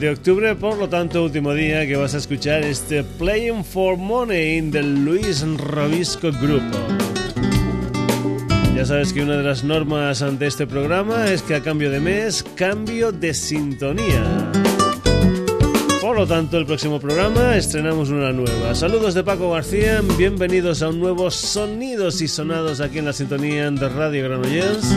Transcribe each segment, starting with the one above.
de octubre, por lo tanto, último día que vas a escuchar este Playing for Money del Luis Robisco Group. Ya sabes que una de las normas ante este programa es que a cambio de mes, cambio de sintonía. Por lo tanto, el próximo programa estrenamos una nueva. Saludos de Paco García, bienvenidos a un nuevo Sonidos y Sonados aquí en la sintonía de Radio Granollers.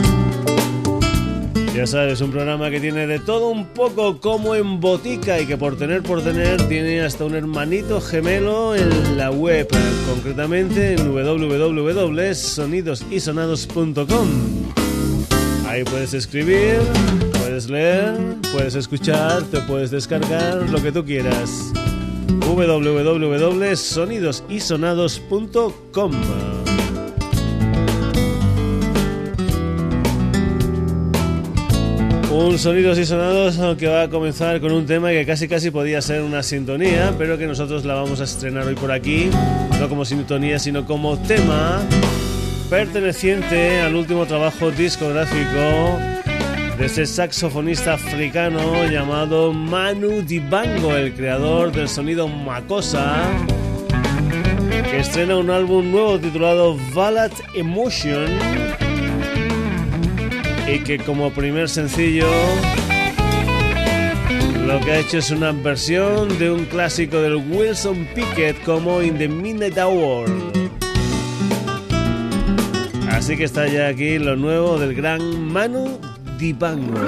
Ya sabes, un programa que tiene de todo un poco como en botica y que por tener por tener tiene hasta un hermanito gemelo en la web, concretamente en www.sonidosysonados.com. Ahí puedes escribir, puedes leer, puedes escuchar, te puedes descargar lo que tú quieras. www.sonidosysonados.com Un sonidos y sonados que va a comenzar con un tema que casi casi podía ser una sintonía, pero que nosotros la vamos a estrenar hoy por aquí, no como sintonía, sino como tema perteneciente al último trabajo discográfico de ese saxofonista africano llamado Manu Dibango, el creador del sonido Makosa, que estrena un álbum nuevo titulado Ballad Emotion y que como primer sencillo lo que ha hecho es una versión de un clásico del Wilson Pickett como In the Midnight Hour. Así que está ya aquí lo nuevo del gran Manu Dibango.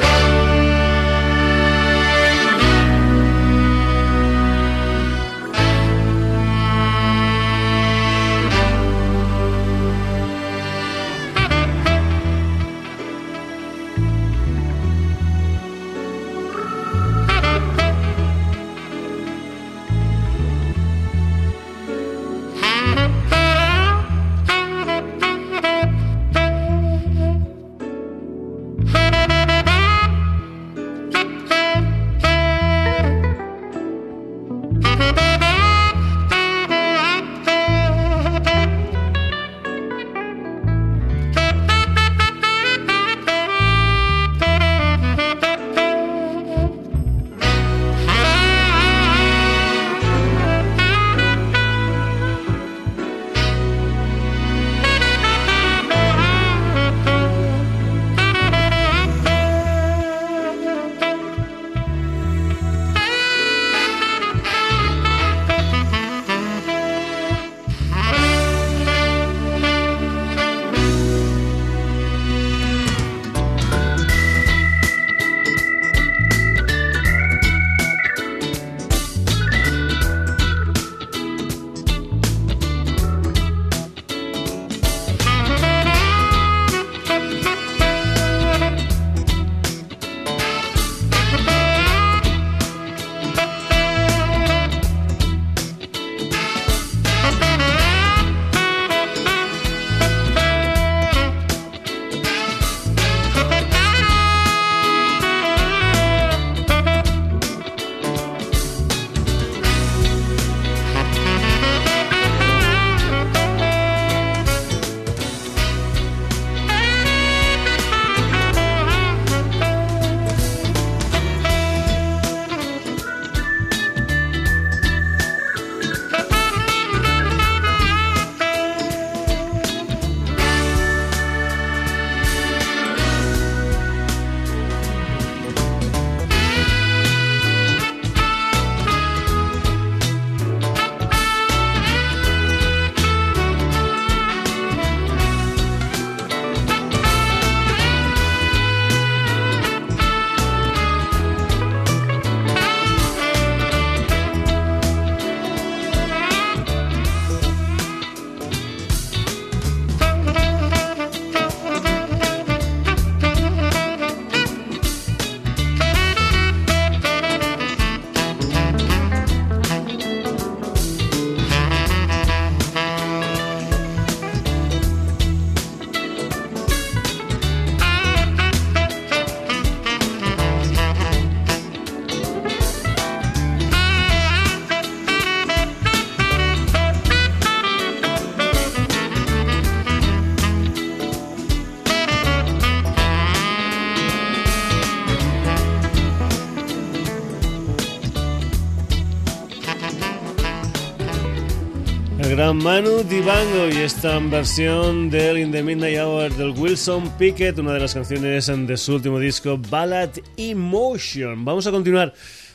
Manu Dibango y esta versión del In the Midnight Hour del Wilson Pickett, una de las canciones de su último disco, Ballad Emotion. Vamos a continuar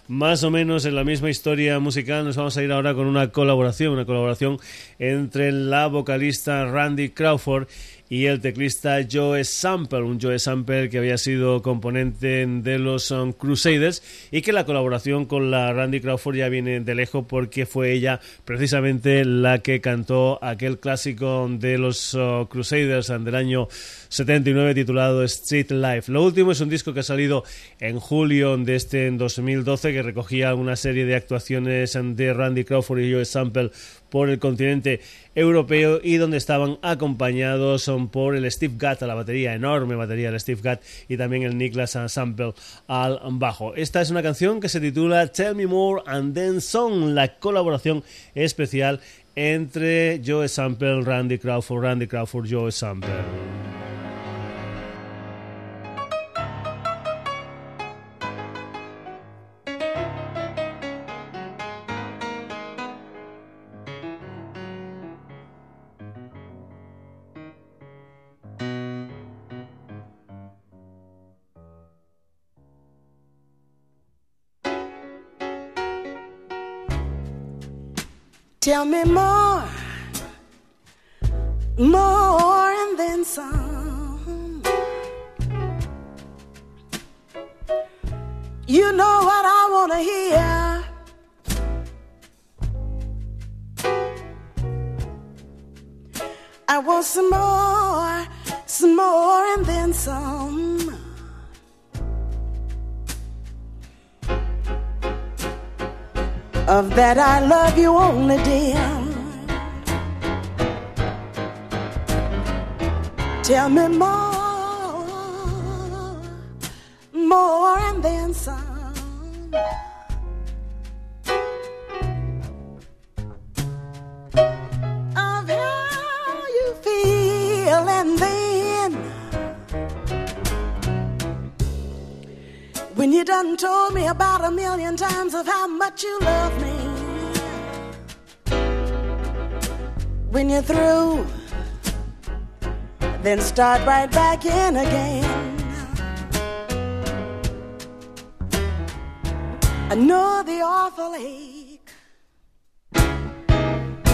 más o menos en la misma historia musical. Nos vamos a ir ahora con una colaboración, una colaboración entre la vocalista Randy Crawford y el teclista Joe Sample, un Joe Sample que había sido componente de los um, Crusaders y que la colaboración con la Randy Crawford ya viene de lejos porque fue ella precisamente la que cantó aquel clásico de los uh, Crusaders del año 79 titulado Street Life. Lo último es un disco que ha salido en julio de este 2012 que recogía una serie de actuaciones de Randy Crawford y Joe Sample por el continente europeo y donde estaban acompañados por el Steve Gatt a la batería, enorme batería del Steve Gatt y también el Niklas Sample al bajo. Esta es una canción que se titula Tell Me More and Then Song, la colaboración especial entre Joe Sample, Randy Crawford, Randy Crawford, Joe Sample. Of that I love you only, dear. Tell me more, you done told me about a million times of how much you love me. When you're through, then start right back in again. I know the awful ache,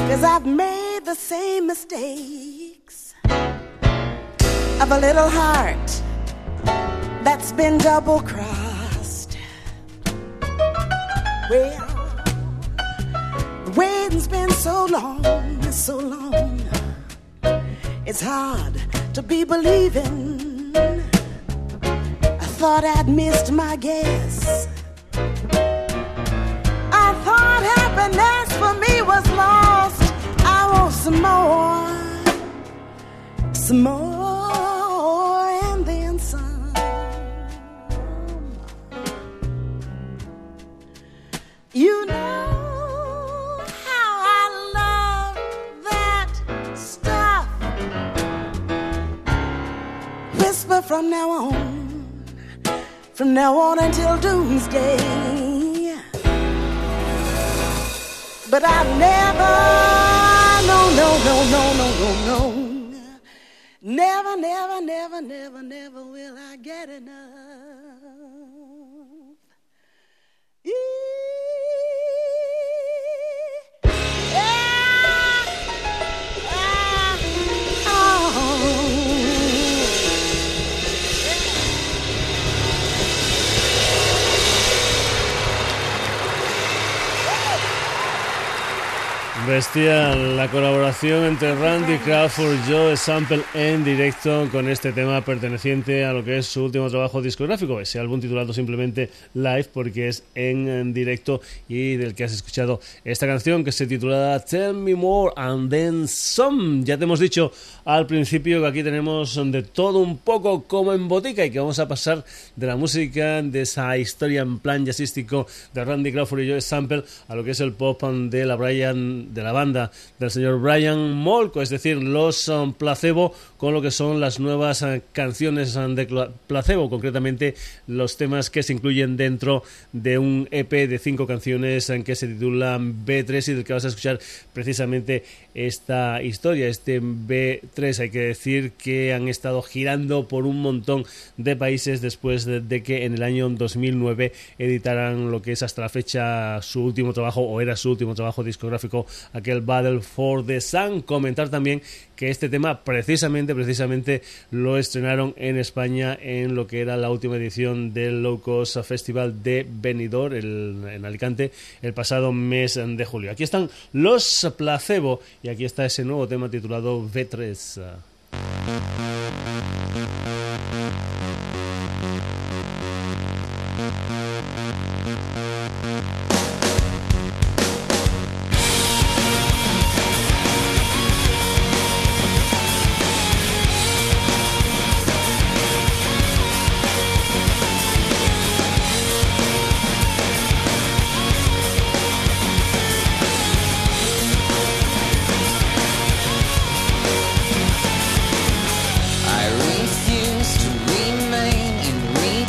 cause I've made the same mistakes of a little heart that's been double crossed. Well, the waiting's been so long, so long. It's hard to be believing. I thought I'd missed my guess. I thought happiness for me was lost. I want some more, some more, from now on, from now on until doomsday. But I never, no, no, no, no, no, no, no. Never, never, never, never, never will I get enough. Bestial la colaboración entre Randy Crawford y Joe Sample en directo con este tema perteneciente a lo que es su último trabajo discográfico, ese álbum titulado simplemente Live porque es en directo y del que has escuchado esta canción que se titula Tell Me More and Then Some. Ya te hemos dicho al principio que aquí tenemos de todo un poco como en botica y que vamos a pasar de la música, de esa historia en plan jazzístico de Randy Crawford y Joe Sample a lo que es el pop de la Brian de la banda del señor Brian Molko, es decir, los um, Placebo con lo que son las nuevas uh, canciones um, de Placebo, concretamente los temas que se incluyen dentro de un EP de cinco canciones en um, que se titulan B3 y del que vas a escuchar precisamente esta historia, este B3. Hay que decir que han estado girando por un montón de países después de, que en el año 2009 editaran lo que es hasta la fecha su último trabajo o era su último trabajo discográfico, aquel Battle for the Sun. Comentar también que este tema precisamente, precisamente lo estrenaron en España en lo que era la última edición del Low Cost Festival de Benidorm en Alicante el pasado mes de julio. Aquí están los Placebo y aquí está ese nuevo tema titulado V3.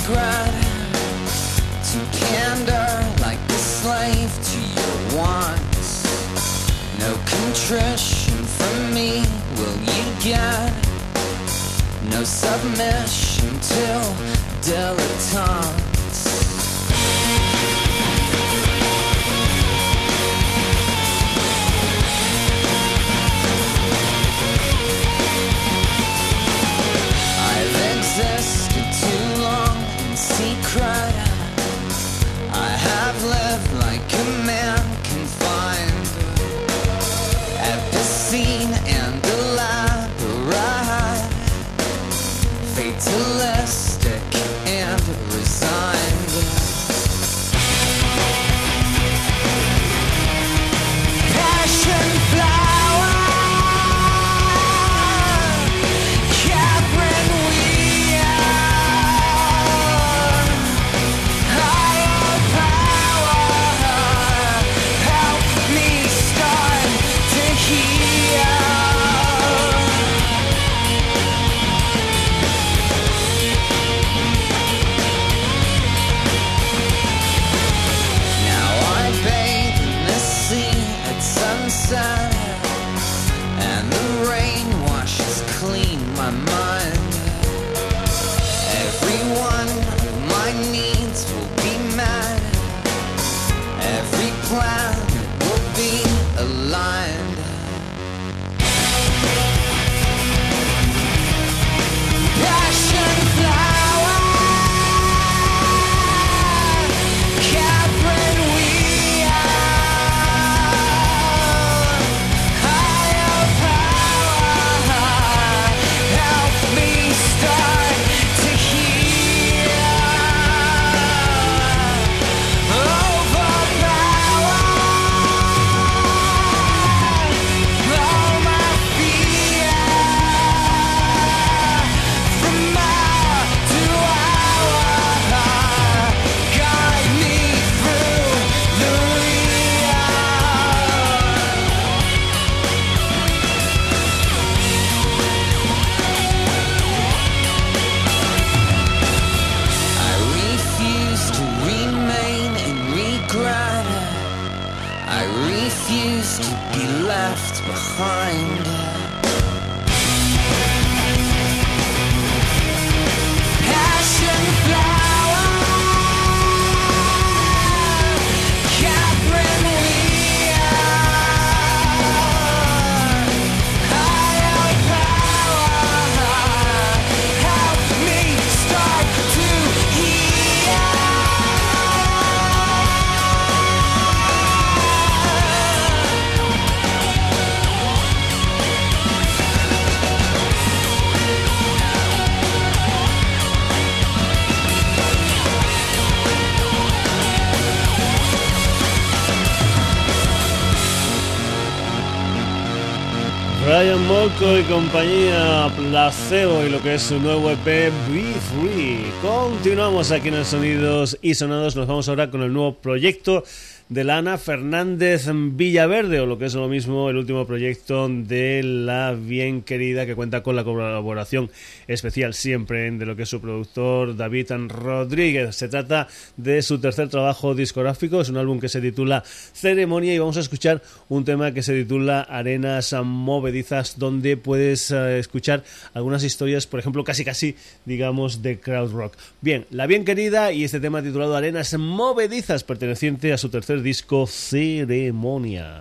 to candor like the slave to your wants. No contrition from me will you get. No submission to dilettantes. I have lived. Molko y compañía Placebo y lo que es su nuevo EP Be Free. Continuamos aquí en el Sonidos y Sonados. Nos vamos ahora con el nuevo proyecto de la Ana Fernández Villaverde, o lo que es lo mismo, el último proyecto de la bien querida que cuenta con la colaboración especial siempre de lo que es su productor David Rodríguez. Se trata de su tercer trabajo discográfico, es un álbum que se titula Ceremonia y vamos a escuchar un tema que se titula Arenas Movedizas, donde puedes eh, escuchar algunas historias, por ejemplo, casi casi, digamos, de crowd rock. Bien, la bien querida y este tema titulado Arenas Movedizas, perteneciente a su tercer disco Ceremonia.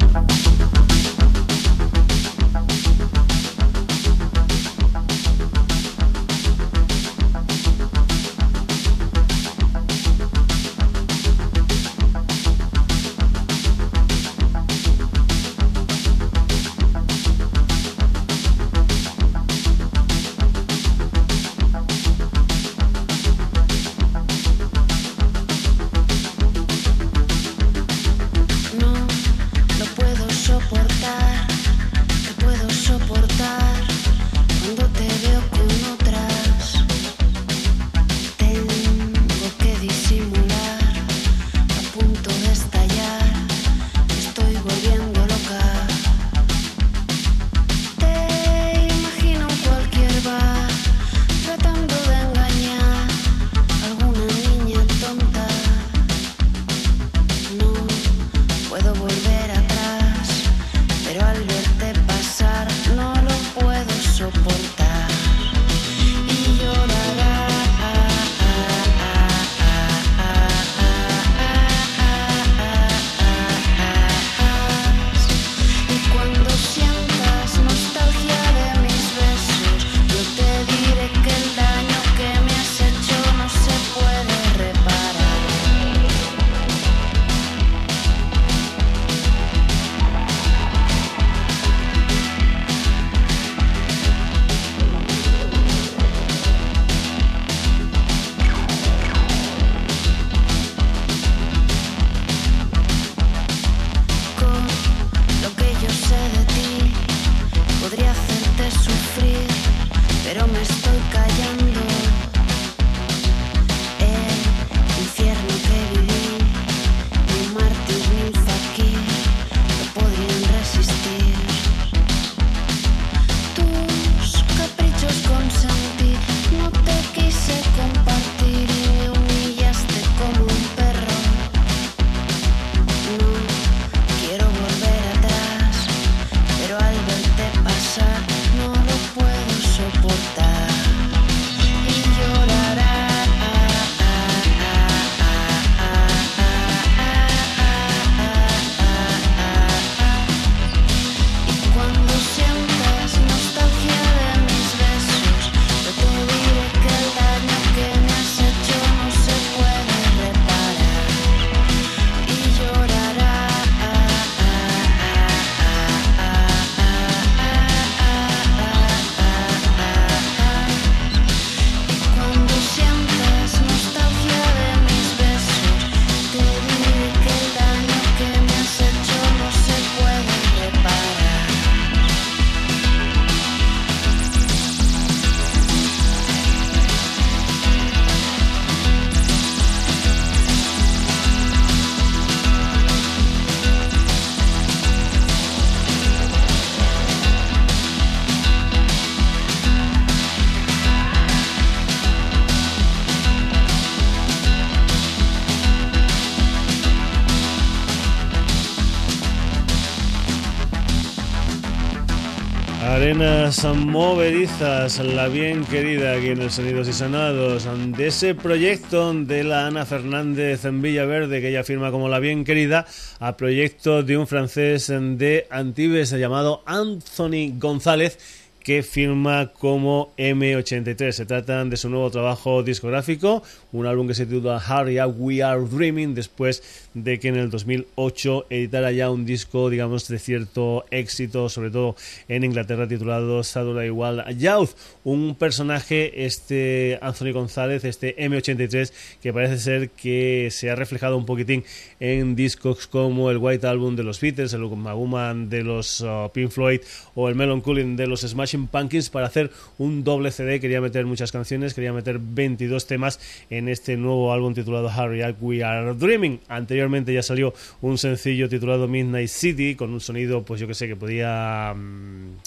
Arenas movedizas, la bien querida aquí en el Sonidos y Sonados, de ese proyecto de la Ana Fernández en Villaverde, que ella firma como la bien querida, a proyecto de un francés de Antibes llamado Anthony González que firma como M83. Se trata de su nuevo trabajo discográfico, un álbum que se titula Hurry Up We Are Dreaming, después de que en el 2008 editara ya un disco, digamos, de cierto éxito, sobre todo en Inglaterra, titulado Saturday Igual Youth. Un personaje, este Anthony González, este M83, que parece ser que se ha reflejado un poquitín en discos como el White Album de los Beatles, el Maguma de los uh, Pink Floyd o el Melon Cooling de los Smashing Pumpkins para hacer un doble CD. Quería meter muchas canciones, quería meter 22 temas en este nuevo álbum titulado Hurry Up We Are Dreaming. Anteriormente ya salió un sencillo titulado Midnight City con un sonido, pues yo que sé, que podía... Mm,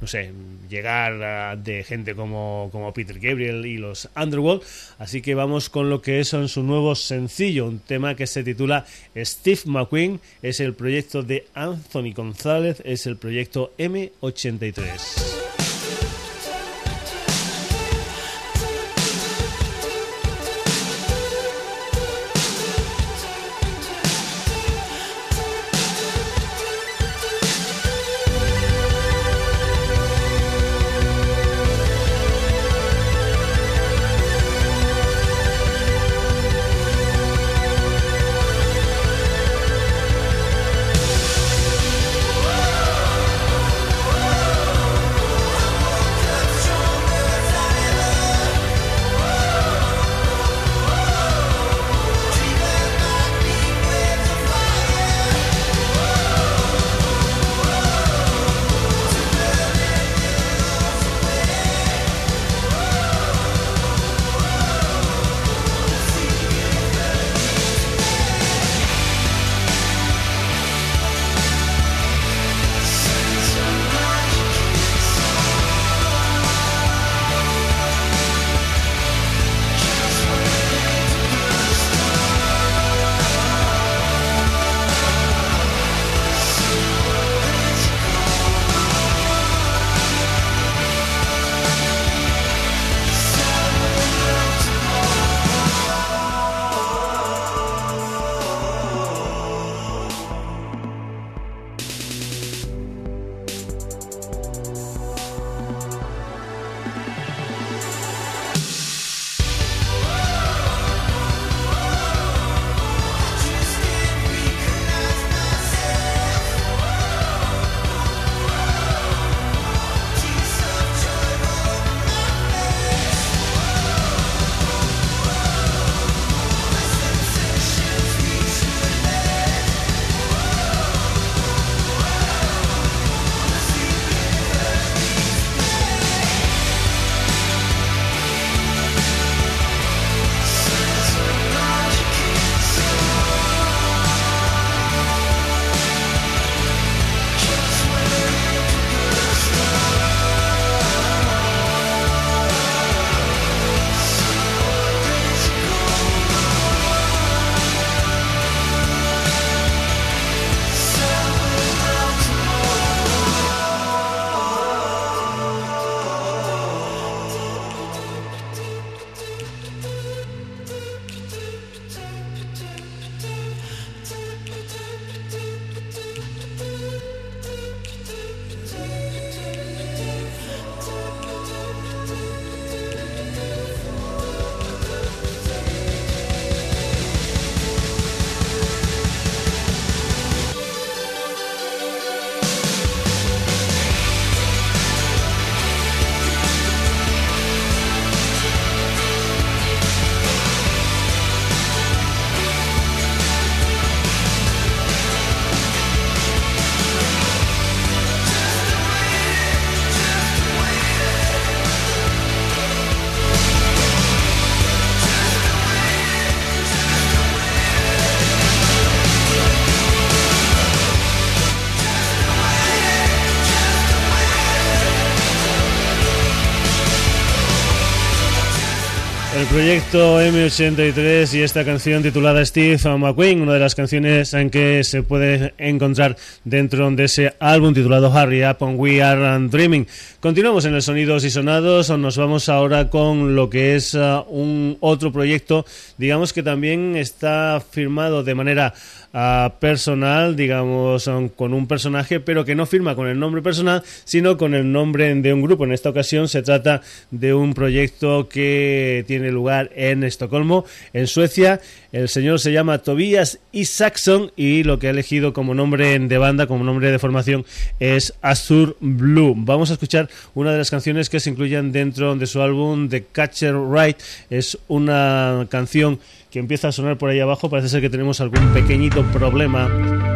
no sé, llegar de gente como, como Peter Gabriel y los Underworld. Así que vamos con lo que es su nuevo sencillo, un tema que se titula Steve McQueen, es el proyecto de Anthony González, es el proyecto M83. Proyecto M83 y esta canción titulada Steve McQueen, una de las canciones en que se puede encontrar dentro de ese álbum titulado Hurry Up and We Are Dreaming. Continuamos en el Sonidos y Sonados, nos vamos ahora con lo que es uh, un otro proyecto, digamos que también está firmado de manera personal, digamos, con un personaje, pero que no firma con el nombre personal, sino con el nombre de un grupo. En esta ocasión se trata de un proyecto que tiene lugar en Estocolmo, en Suecia. El señor se llama Tobias Isaacson y lo que ha elegido como nombre de banda, como nombre de formación, es Azur Blue. Vamos a escuchar una de las canciones que se incluyen dentro de su álbum The Catcher Right. Es una canción que empieza a sonar por ahí abajo. Parece ser que tenemos algún pequeñito problema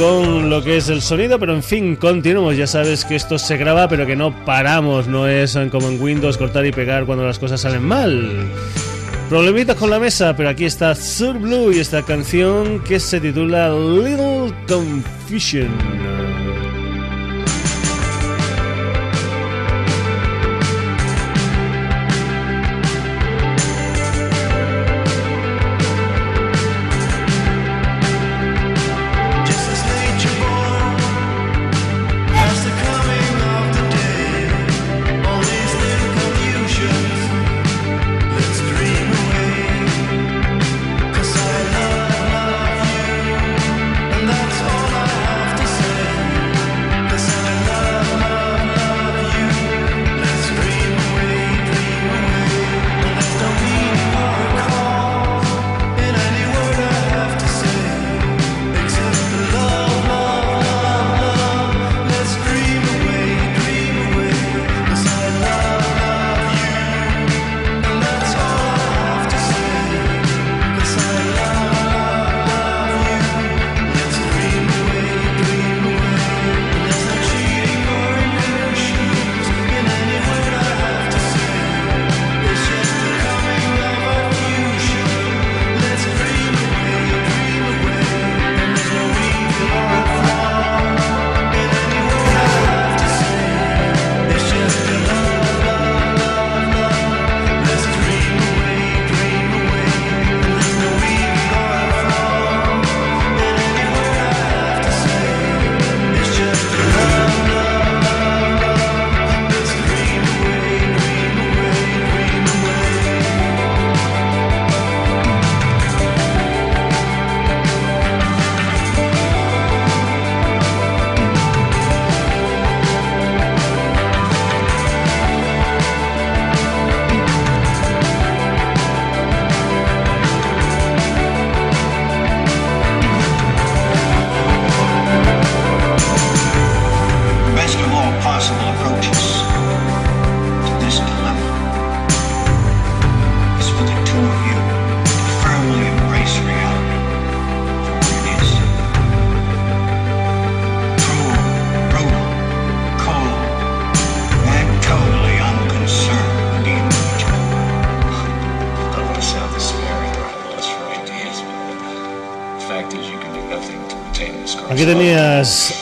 con lo que es el sonido, pero en fin, continuamos. Ya sabes que esto se graba, pero que no paramos. No es como en Windows cortar y pegar cuando las cosas salen mal. Problemitas con la mesa, pero aquí está Sur Blue y esta canción que se titula Little Confusion.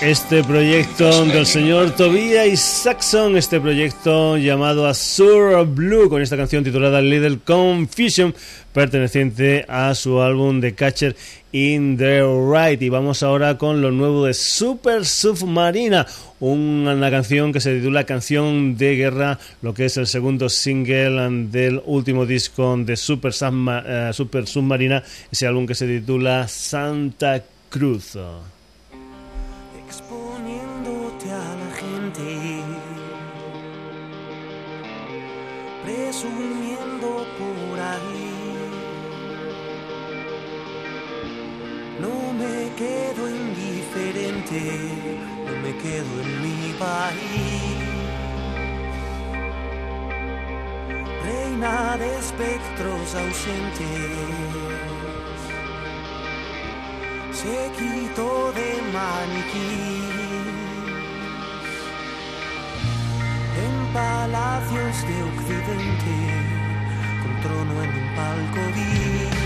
Este proyecto del señor Tobias Saxon, este proyecto llamado Azure Blue, con esta canción titulada Little Confusion, perteneciente a su álbum The Catcher in the Right. Y vamos ahora con lo nuevo de Super Submarina, una canción que se titula Canción de Guerra, lo que es el segundo single del último disco de Super, eh, Super Submarina, ese álbum que se titula Santa Cruz. Indiferente, no me quedo en mi país. Reina de espectros ausentes, se quitó de maniquí en palacios de Occidente, con trono en un palco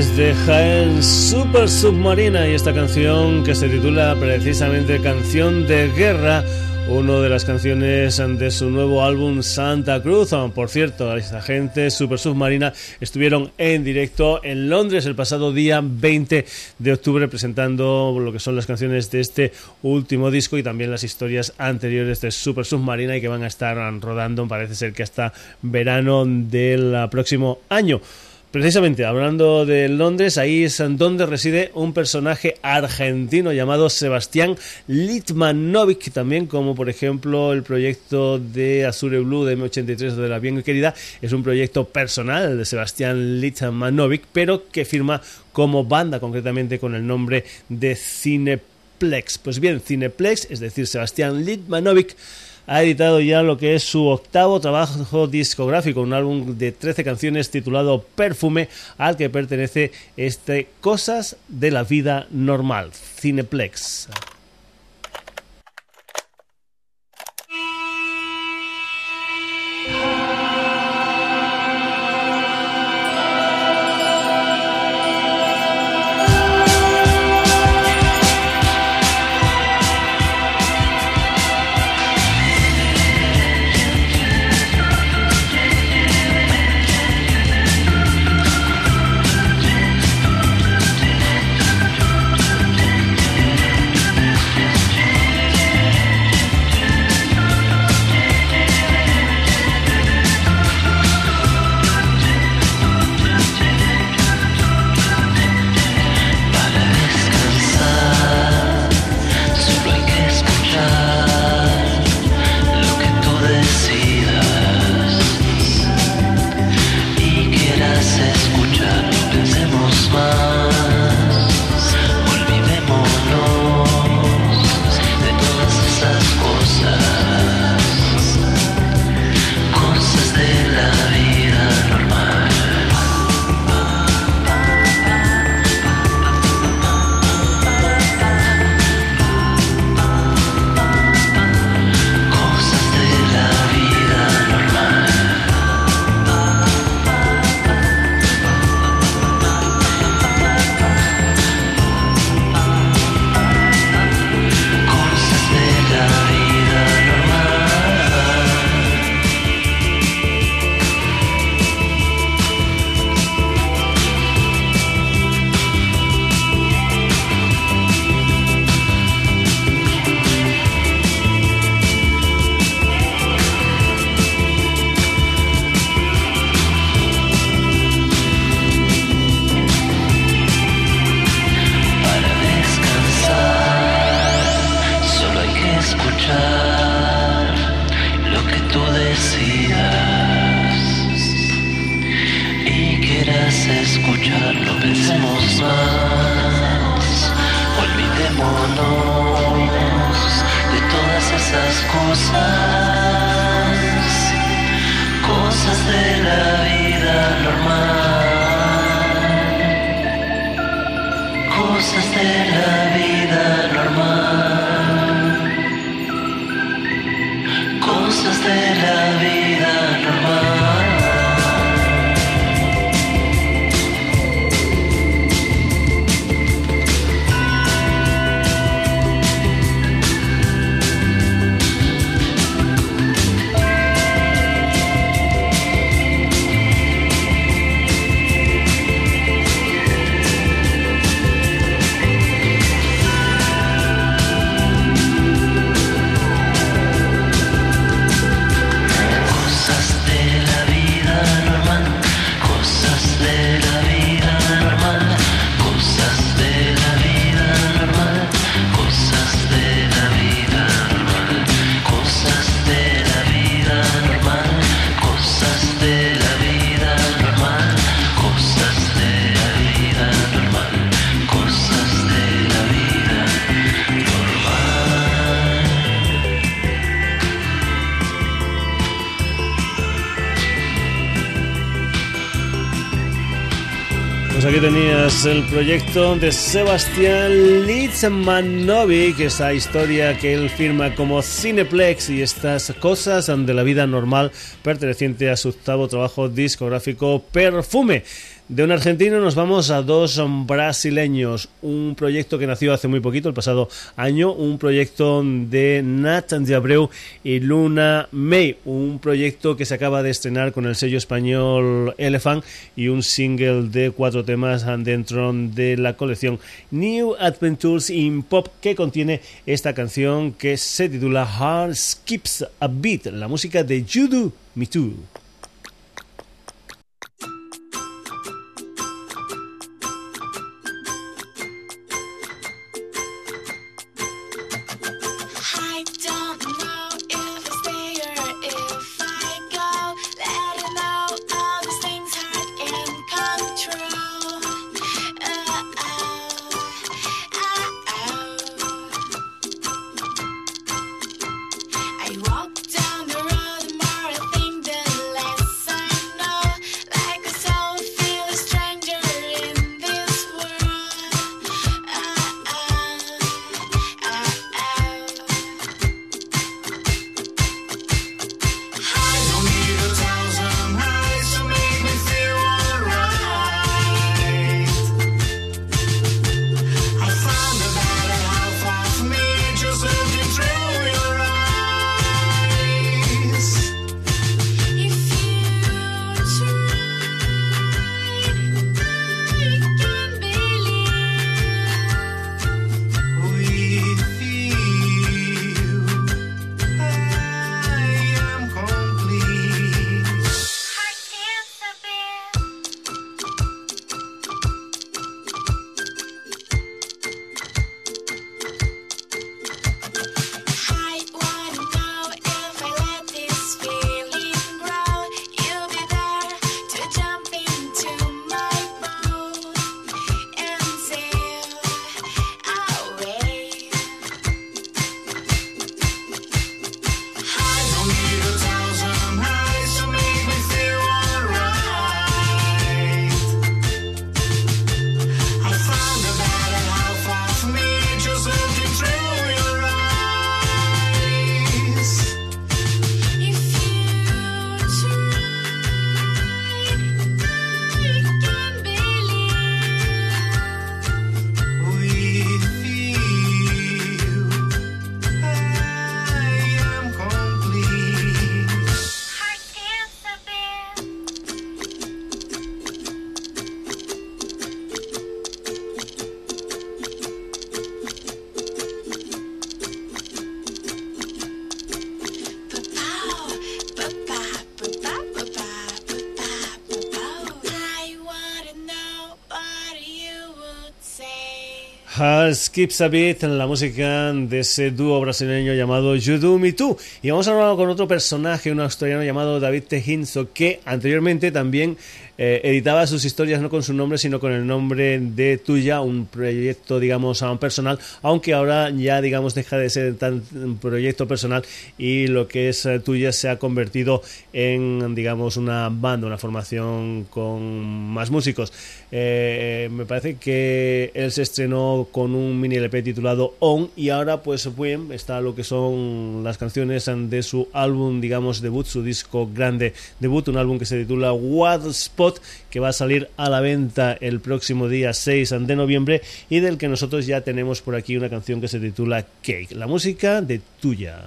desde Jaén Super Submarina y esta canción que se titula precisamente Canción de Guerra, una de las canciones de su nuevo álbum Santa Cruz. Ah, por cierto, esta gente Super Submarina estuvieron en directo en Londres el pasado día 20 de octubre presentando lo que son las canciones de este último disco y también las historias anteriores de Super Submarina y que van a estar rodando, parece ser que hasta verano del próximo año. Precisamente, hablando de Londres, ahí es donde reside un personaje argentino llamado Sebastián Litmanovic, también como por ejemplo el proyecto de Azure Blue de M83 de la bien querida, es un proyecto personal de Sebastián Litmanovic, pero que firma como banda concretamente con el nombre de Cineplex. Pues bien, Cineplex, es decir, Sebastián Litmanovic, ha editado ya lo que es su octavo trabajo discográfico, un álbum de 13 canciones titulado Perfume, al que pertenece este Cosas de la Vida Normal, Cineplex. El proyecto de Sebastián Litzmanovic, esa historia que él firma como Cineplex y estas cosas de la vida normal perteneciente a su octavo trabajo discográfico Perfume. De un argentino nos vamos a dos brasileños, un proyecto que nació hace muy poquito, el pasado año, un proyecto de Nat de Abreu y Luna May, un proyecto que se acaba de estrenar con el sello español Elephant y un single de cuatro temas dentro de la colección New Adventures in Pop que contiene esta canción que se titula Heart Skips a Beat, la música de Judo Me Too. Skips a Beat, la música de ese dúo brasileño llamado You Do Me Too. Y vamos a hablar con otro personaje, un australiano llamado David Tejinzo, que anteriormente también eh, editaba sus historias no con su nombre, sino con el nombre de Tuya, un proyecto, digamos, personal, aunque ahora ya, digamos, deja de ser tan un proyecto personal y lo que es eh, Tuya se ha convertido en, digamos, una banda, una formación con más músicos. Eh, me parece que él se estrenó con un mini LP titulado On y ahora, pues, bien, está lo que son las canciones de su álbum, digamos, debut, su disco grande debut, un álbum que se titula What Spot que va a salir a la venta el próximo día 6 de noviembre y del que nosotros ya tenemos por aquí una canción que se titula Cake, la música de tuya.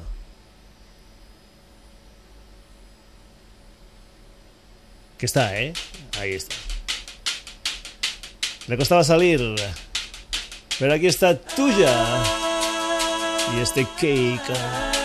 Que está, ¿eh? Ahí está. Le costaba salir, pero aquí está tuya. Y este cake.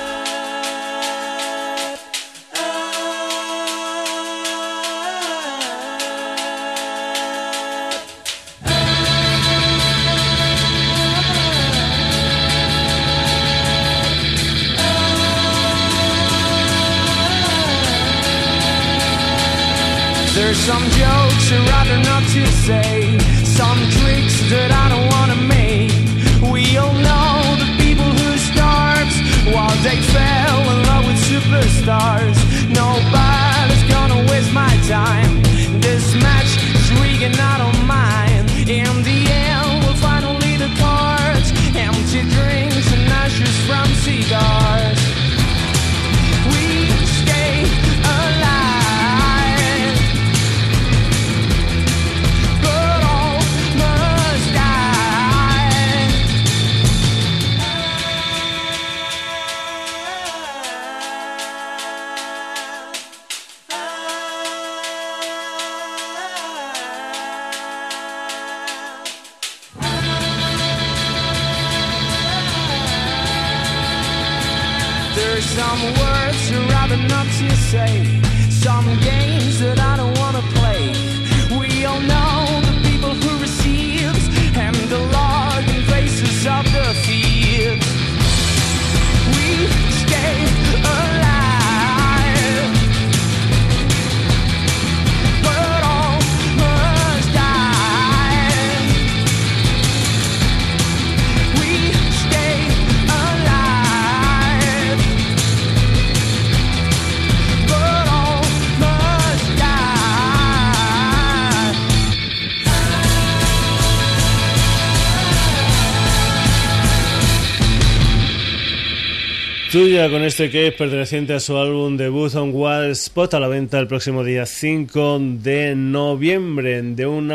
Some jokes I'd rather not to say. Some tricks that I don't wanna make. We all know the people who start While they fell in love with superstars some words you're rather not to say, some games that I don't wanna Tuya con este que es perteneciente a su álbum debut on Wild Spot a la venta el próximo día 5 de noviembre de un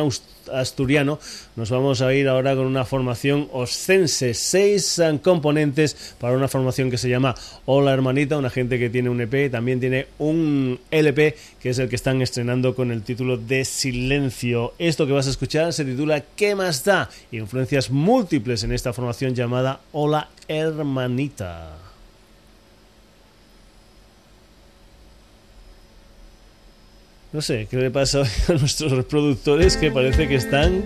asturiano. Nos vamos a ir ahora con una formación oscense, seis componentes para una formación que se llama Hola Hermanita, una gente que tiene un EP, también tiene un LP que es el que están estrenando con el título de Silencio. Esto que vas a escuchar se titula ¿Qué más da? Influencias múltiples en esta formación llamada Hola Hermanita. No sé, ¿qué le pasa a nuestros reproductores que parece que están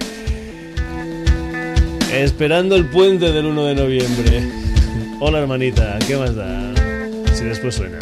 esperando el puente del 1 de noviembre? Hola hermanita, ¿qué más da? Si después suena.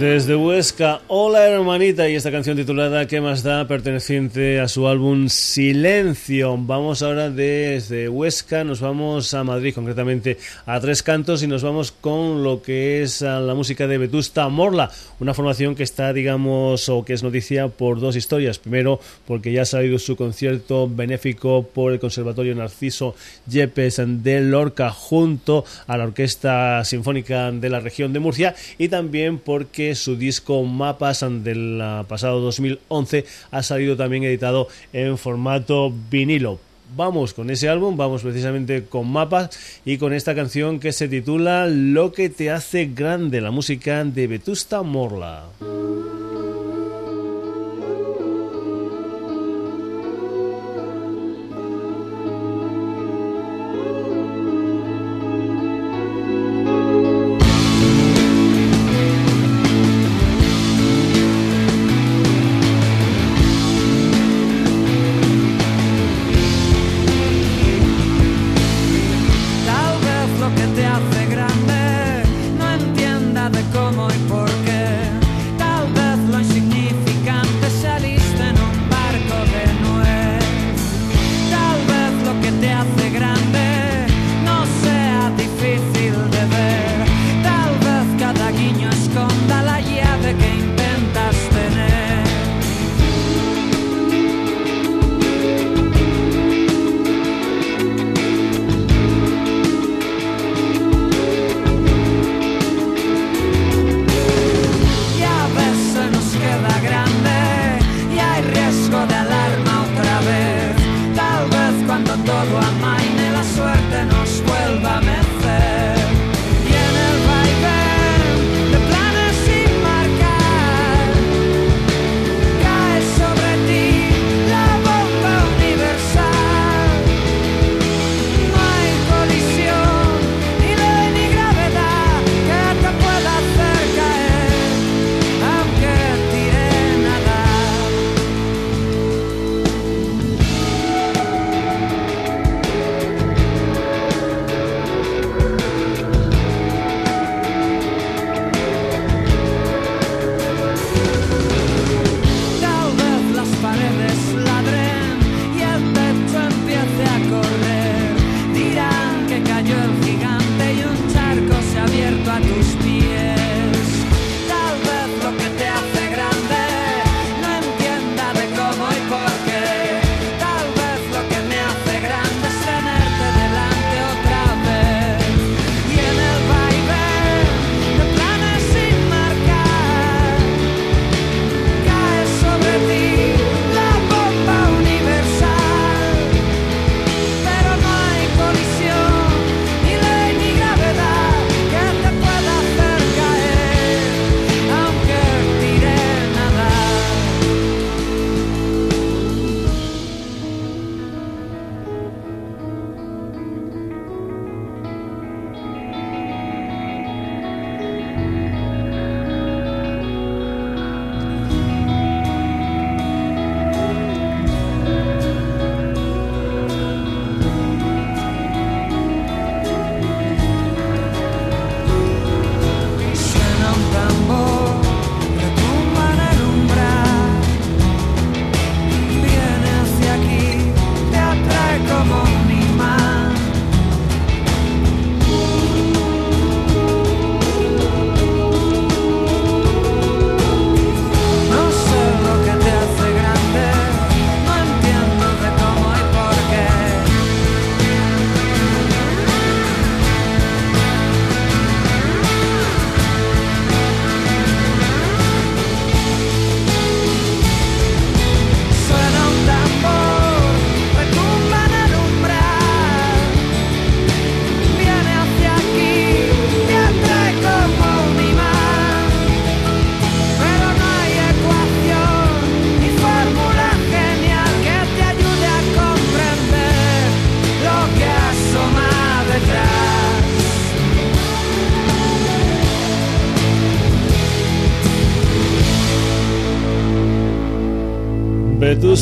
Desde Huesca, hola hermanita, y esta canción titulada ¿Qué más da? perteneciente a su álbum Silencio. Vamos ahora desde Huesca, nos vamos a Madrid, concretamente a Tres Cantos, y nos vamos con lo que es la música de Vetusta Morla, una formación que está, digamos, o que es noticia por dos historias. Primero, porque ya ha salido su concierto benéfico por el Conservatorio Narciso Yepes de Lorca junto a la Orquesta Sinfónica de la región de Murcia, y también porque su disco Mapas del pasado 2011 ha salido también editado en formato vinilo. Vamos con ese álbum, vamos precisamente con Mapas y con esta canción que se titula Lo que te hace grande, la música de Vetusta Morla.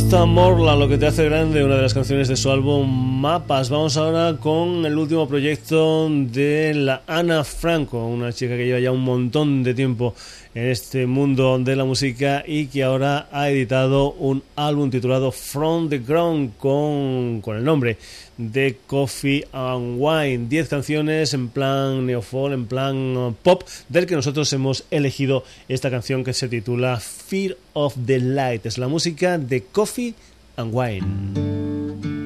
Vetusta Morla, lo que te hace grande, una de las canciones de su álbum Mapas. Vamos ahora con el último proyecto de la Ana Franco, una chica que lleva ya un montón de tiempo en este mundo de la música y que ahora ha editado un álbum titulado From the Ground con, con el nombre de Coffee and Wine. 10 canciones en plan neofolk, en plan pop, del que nosotros hemos elegido esta canción que se titula Fear of the Light. Es la música de Coffee and Wine.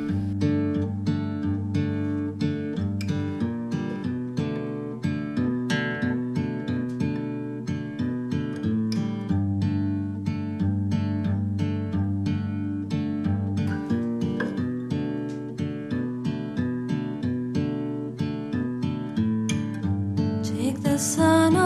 the sun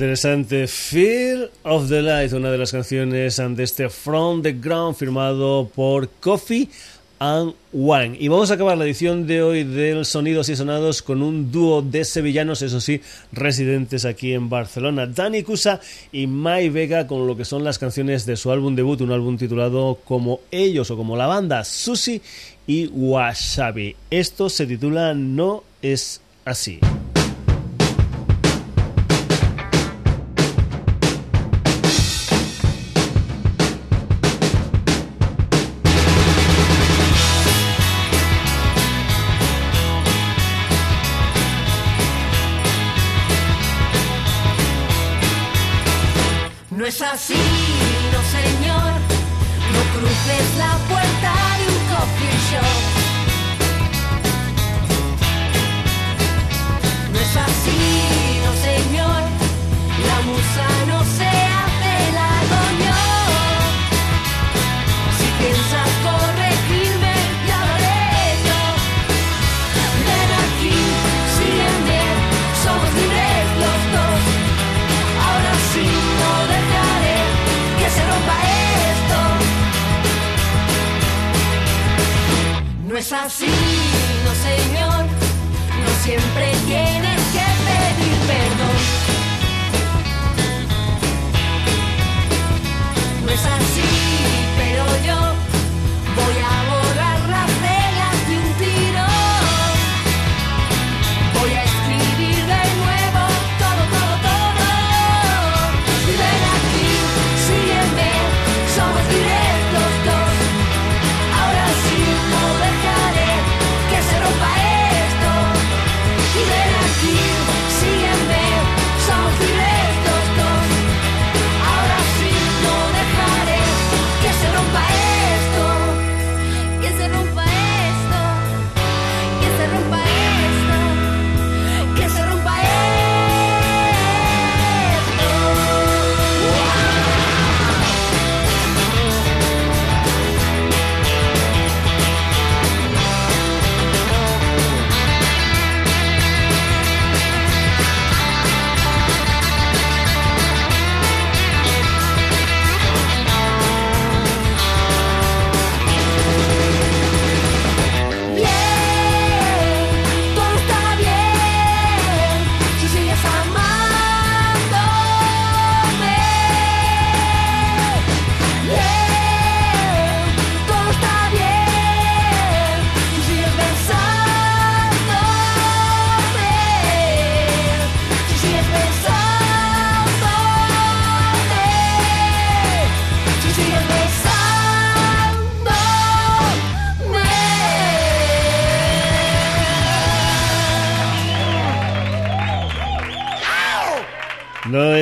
interesante. Feel of the Light, una de las canciones de este From the Ground firmado por Coffee and Wine. Y vamos a acabar la edición de hoy del Sonidos y Sonados con un dúo de sevillanos, eso sí, residentes aquí en Barcelona. Dani Cusa y Mai Vega con lo que son las canciones de su álbum debut, un álbum titulado como ellos o como la banda, Susi y Wasabi. Esto se titula No es así.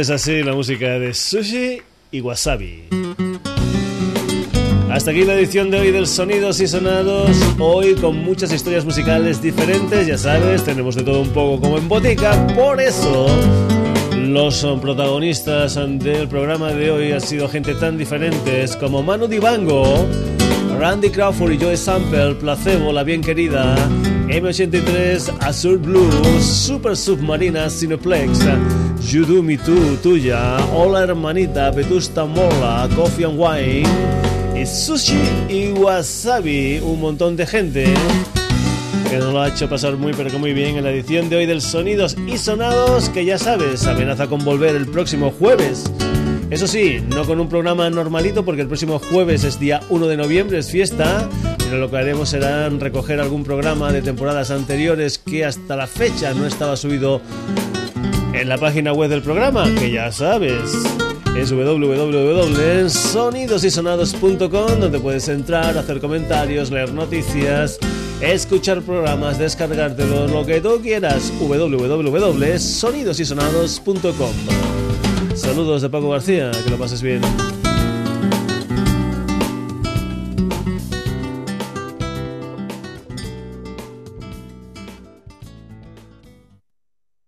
Es así la música de Sushi y Wasabi. Hasta aquí la edición de hoy del Sonidos y Sonados. Hoy con muchas historias musicales diferentes, ya sabes, tenemos de todo un poco como en botica. Por eso, los protagonistas del programa de hoy han sido gente tan diferentes como Manu Dibango, Randy Crawford y Joe Sample, Placebo, La Bien Querida, M83, Azul Blue, Super Submarina, Cineplex, You Do Me Too, Tuya, Hola Hermanita, Vetusta Morla, Coffee and Wine, y Sushi y Wasabi, un montón de gente que nos lo ha hecho pasar muy pero que muy bien en la edición de hoy del Sonidos y Sonados, que ya sabes, amenaza con volver el próximo jueves. Eso sí, no con un programa normalito porque el próximo jueves es día 1 de noviembre, es fiesta, pero lo que haremos será recoger algún programa de temporadas anteriores que hasta la fecha no estaba subido en la página web del programa, que ya sabes, es www.sonidosysonados.com, donde puedes entrar, hacer comentarios, leer noticias, escuchar programas, descargártelos, lo que tú quieras, www.sonidosysonados.com. Saludos de Paco García, que lo pases bien.